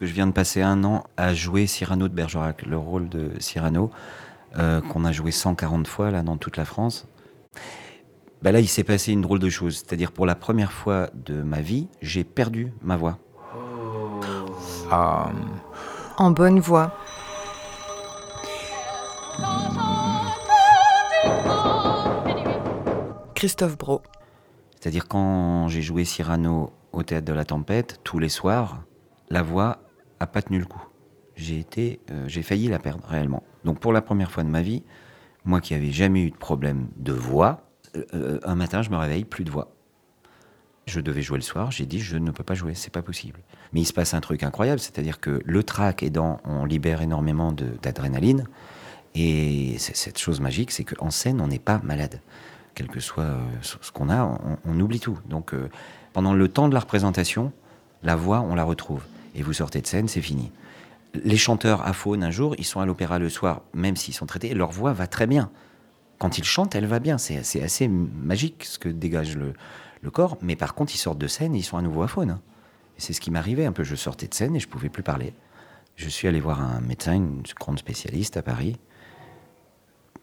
Je viens de passer un an à jouer Cyrano de Bergerac, le rôle de Cyrano, euh, qu'on a joué 140 fois là dans toute la France. Bah là, il s'est passé une drôle de chose. C'est-à-dire, pour la première fois de ma vie, j'ai perdu ma voix. Ah, En bonne voie. Christophe Bro. C'est-à-dire, quand j'ai joué Cyrano au théâtre de la Tempête, tous les soirs, la voix a pas tenu le coup. J'ai été, euh, j'ai failli la perdre réellement. Donc, pour la première fois de ma vie, moi qui avais jamais eu de problème de voix, euh, euh, un matin, je me réveille, plus de voix. Je devais jouer le soir, j'ai dit je ne peux pas jouer, c'est pas possible. Mais il se passe un truc incroyable, c'est-à-dire que le trac aidant, on libère énormément d'adrénaline. Et cette chose magique, c'est qu'en scène, on n'est pas malade. Quel que soit ce qu'on a, on, oublie tout. Donc pendant le temps de la représentation, la voix, on la retrouve. Et vous sortez de scène, c'est fini. Les chanteurs à faune, un jour, ils sont à l'opéra le soir, même s'ils sont traités, leur voix va très bien. Quand ils chantent, elle va bien. C'est assez magique ce que dégage le, corps. Mais par contre, ils sortent de scène et ils sont à nouveau à faune. Et c'est ce qui m'arrivait un peu. Je sortais de scène et je pouvais plus parler. Je suis allé voir un médecin, une grande spécialiste à Paris,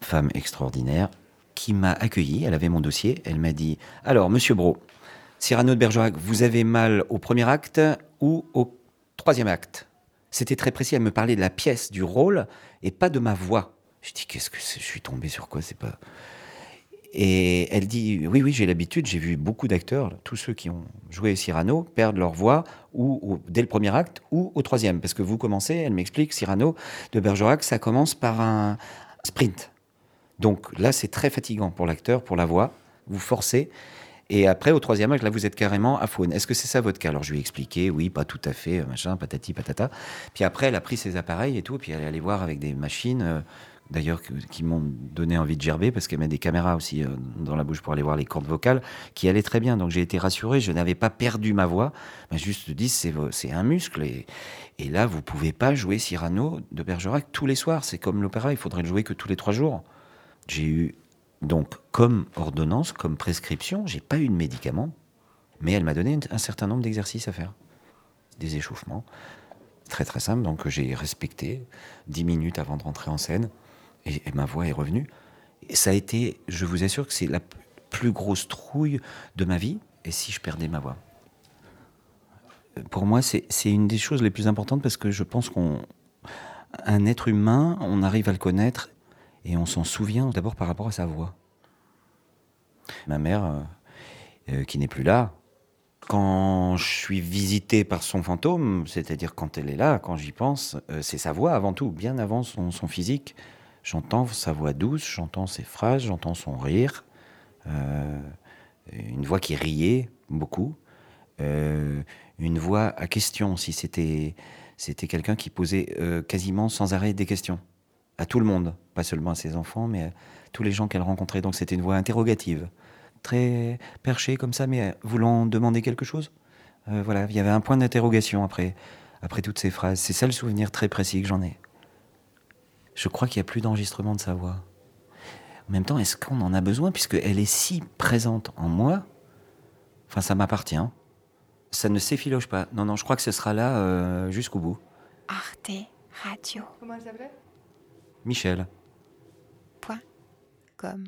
femme extraordinaire, qui m'a accueilli. Elle avait mon dossier. Elle m'a dit Alors, monsieur Bro, Cyrano de Bergerac, vous avez mal au premier acte ou au troisième acte C'était très précis. Elle me parlait de la pièce, du rôle et pas de ma voix. Je dis Qu'est-ce que Je suis tombé sur quoi? C'est pas. Et elle dit Oui, oui, j'ai l'habitude, j'ai vu beaucoup d'acteurs, tous ceux qui ont joué Cyrano, perdre leur voix ou, ou dès le premier acte ou au troisième. Parce que vous commencez, elle m'explique, Cyrano de Bergerac, ça commence par un sprint. Donc là, c'est très fatigant pour l'acteur, pour la voix. Vous forcez. Et après, au troisième acte, là, vous êtes carrément à faune. Est-ce que c'est ça votre cas? Alors, je lui ai expliqué, oui, pas tout à fait, euh, machin, patati, patata. Puis après, elle a pris ses appareils et tout, puis elle est allée voir avec des machines, euh, d'ailleurs, qui m'ont donné envie de gerber, parce qu'elle met des caméras aussi euh, dans la bouche pour aller voir les cordes vocales, qui allaient très bien. Donc, j'ai été rassuré, je n'avais pas perdu ma voix. Mais juste dit, c'est vo- c'est un muscle. Et, et là, vous pouvez pas jouer Cyrano de Bergerac tous les soirs. C'est comme l'opéra, il faudrait le jouer que tous les trois jours. J'ai eu donc comme ordonnance, comme prescription, j'ai pas eu de médicaments, mais elle m'a donné un certain nombre d'exercices à faire, des échauffements, très très simple. Donc j'ai respecté 10 minutes avant de rentrer en scène et, ma voix est revenue. Ça a été, je vous assure que c'est la plus grosse trouille de ma vie. Et si je perdais ma voix? Pour moi, c'est une des choses les plus importantes parce que je pense qu'on un être humain, on arrive à le connaître et on s'en souvient d'abord par rapport à sa voix. Ma mère, euh, euh, qui n'est plus là, quand je suis visité par son fantôme, c'est-à-dire quand elle est là, quand j'y pense, euh, c'est sa voix avant tout, bien avant son, physique. J'entends sa voix douce, j'entends ses phrases, j'entends son rire, une voix qui riait beaucoup, une voix à question si c'était c'était quelqu'un qui posait quasiment sans arrêt des questions à tout le monde, pas seulement à ses enfants, mais à tous les gens qu'elle rencontrait. Donc c'était une voix interrogative, très perchée comme ça, mais euh, voulant demander quelque chose. Euh, voilà, il y avait un point d'interrogation après, après toutes ces phrases. C'est ça le souvenir très précis que j'en ai. Je crois qu'il n'y a plus d'enregistrement de sa voix. En même temps, est-ce qu'on en a besoin puisqu'elle est si présente en moi? Enfin, ça m'appartient. Ça ne s'effiloche pas. Non, non, je crois que ce sera là euh, jusqu'au bout. Arte Radio. Comment elle s'appelait? Michel. Point. Com.